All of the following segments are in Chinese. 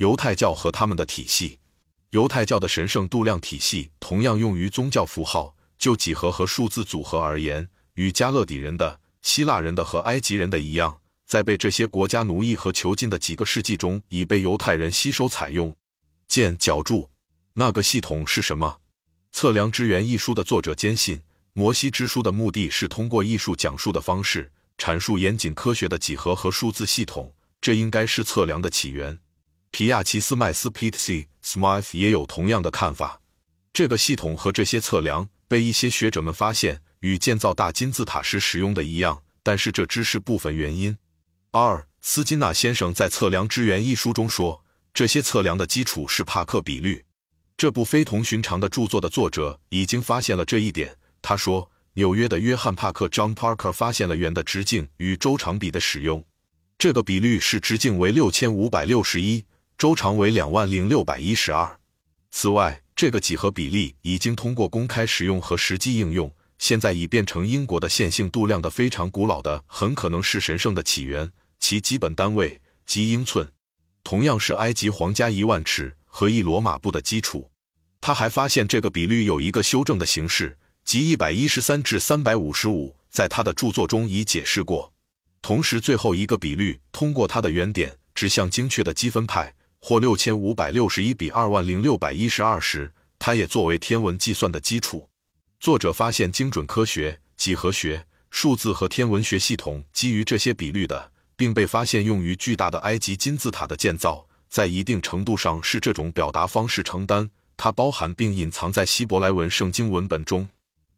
犹太教和他们的体系。犹太教的神圣度量体系同样用于宗教符号。就几何和数字组合而言，与加勒底人的、希腊人的和埃及人的一样，在被这些国家奴役和囚禁的几个世纪中，已被犹太人吸收采用。见角柱。那个系统是什么？测量之源一书的作者坚信，摩西之书的目的是通过艺术讲述的方式阐述严谨科学的几何和数字系统，这应该是测量的起源。皮亚奇斯麦斯 （Pete C. Smythe） 也有同样的看法。这个系统和这些测量被一些学者们发现与建造大金字塔时使用的一样，但是这只是部分原因。二斯金纳先生在《测量之源》一书中说，这些测量的基础是帕克比率。这部非同寻常的著作的作者已经发现了这一点。他说，纽约的约翰帕克 （John Parker） 发现了圆的直径与周长比的使用。这个比率是直径为六千五百六十一。周长为两万零六百一十二。此外，这个几何比例已经通过公开使用和实际应用，现在已变成英国的线性度量的非常古老的，很可能是神圣的起源。其基本单位即英寸，同样是埃及皇家一万尺和一罗马布的基础。他还发现这个比率有一个修正的形式，即一百一十三至三百五十五，在他的著作中已解释过。同时，最后一个比率通过它的原点指向精确的积分派。或六千五百六十一比二万零六百一十二时，它也作为天文计算的基础。作者发现精准科学、几何学、数字和天文学系统基于这些比率的，并被发现用于巨大的埃及金字塔的建造，在一定程度上是这种表达方式承担。它包含并隐藏在希伯来文圣经文本中。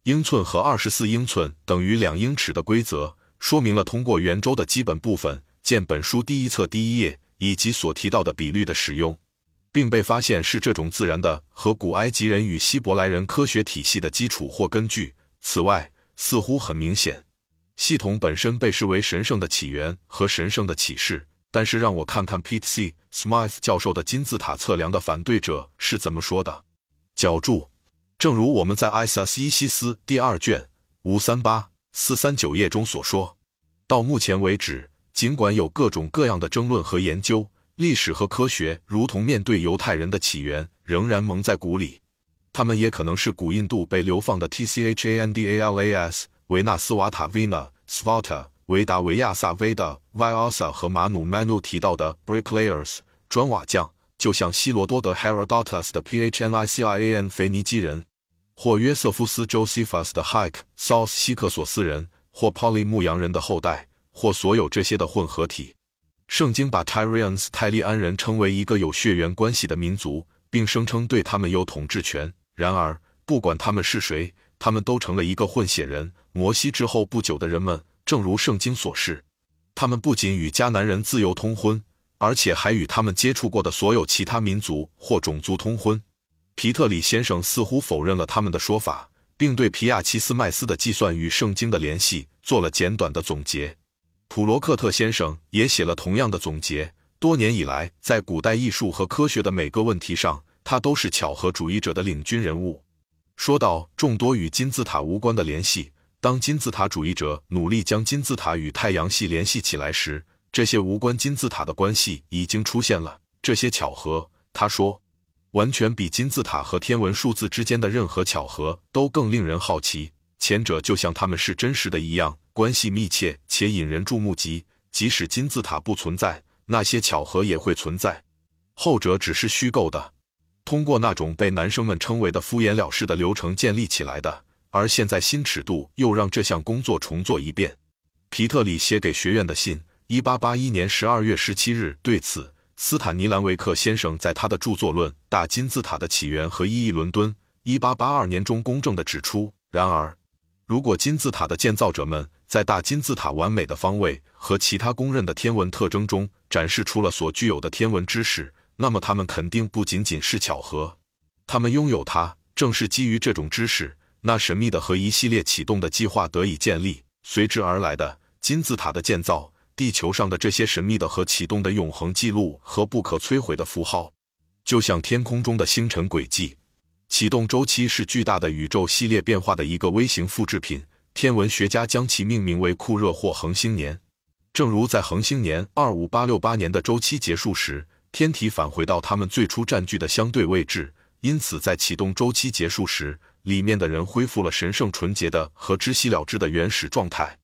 英寸和二十四英寸等于两英尺的规则，说明了通过圆周的基本部分。见本书第一册第一页。以及所提到的比率的使用，并被发现是这种自然的和古埃及人与希伯来人科学体系的基础或根据。此外，似乎很明显，系统本身被视为神圣的起源和神圣的启示。但是，让我看看 Pete C. Smith 教授的金字塔测量的反对者是怎么说的。脚注：正如我们在艾萨斯伊西斯第二卷五三八四三九页中所说，到目前为止。尽管有各种各样的争论和研究，历史和科学如同面对犹太人的起源，仍然蒙在鼓里。他们也可能是古印度被流放的 Tchandalas、维纳斯瓦塔 Vina、Svata、维达维亚萨 Veda、Vyasa 和马努 Manu 提到的 Bricklayers、砖瓦匠，就像希罗多德 Herodotus 的 Phnician 腓尼基人，或约瑟夫斯 Josephus 的 Hike、South 西克索斯人，或 Poly 牧羊人的后代。或所有这些的混合体。圣经把 Tyrians 泰利安人称为一个有血缘关系的民族，并声称对他们有统治权。然而，不管他们是谁，他们都成了一个混血人。摩西之后不久的人们，正如圣经所示，他们不仅与迦南人自由通婚，而且还与他们接触过的所有其他民族或种族通婚。皮特里先生似乎否认了他们的说法，并对皮亚奇斯麦斯的计算与圣经的联系做了简短的总结。普罗克特先生也写了同样的总结。多年以来，在古代艺术和科学的每个问题上，他都是巧合主义者的领军人物。说到众多与金字塔无关的联系，当金字塔主义者努力将金字塔与太阳系联系起来时，这些无关金字塔的关系已经出现了。这些巧合，他说，完全比金字塔和天文数字之间的任何巧合都更令人好奇。前者就像他们是真实的一样。关系密切且引人注目，即即使金字塔不存在，那些巧合也会存在。后者只是虚构的，通过那种被男生们称为的敷衍了事的流程建立起来的。而现在新尺度又让这项工作重做一遍。皮特里写给学院的信，一八八一年十二月十七日。对此，斯坦尼兰维克先生在他的著作《论大金字塔的起源和意义》伦敦一八八二年中公正地指出：然而，如果金字塔的建造者们在大金字塔完美的方位和其他公认的天文特征中展示出了所具有的天文知识，那么他们肯定不仅仅是巧合。他们拥有它，正是基于这种知识，那神秘的和一系列启动的计划得以建立，随之而来的金字塔的建造，地球上的这些神秘的和启动的永恒记录和不可摧毁的符号，就像天空中的星辰轨迹。启动周期是巨大的宇宙系列变化的一个微型复制品。天文学家将其命名为酷热或恒星年，正如在恒星年二五八六八年的周期结束时，天体返回到他们最初占据的相对位置，因此在启动周期结束时，里面的人恢复了神圣纯洁的和知悉了知的原始状态。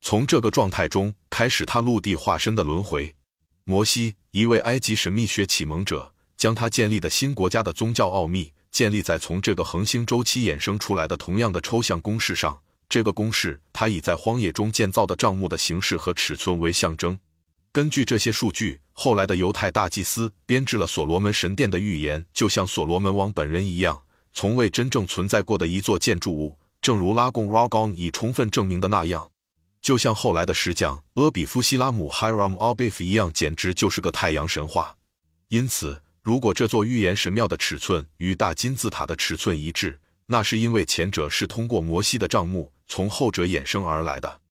从这个状态中开始，他陆地化身的轮回。摩西，一位埃及神秘学启蒙者，将他建立的新国家的宗教奥秘建立在从这个恒星周期衍生出来的同样的抽象公式上。这个公式，它以在荒野中建造的帐目的形式和尺寸为象征。根据这些数据，后来的犹太大祭司编制了所罗门神殿的预言，就像所罗门王本人一样，从未真正存在过的一座建筑物。正如拉贡 （Ragon） 已充分证明的那样。就像后来的石匠阿比夫希拉姆 （Hiram Abif） 一样，简直就是个太阳神话。因此，如果这座预言神庙的尺寸与大金字塔的尺寸一致，那是因为前者是通过摩西的账目从后者衍生而来的。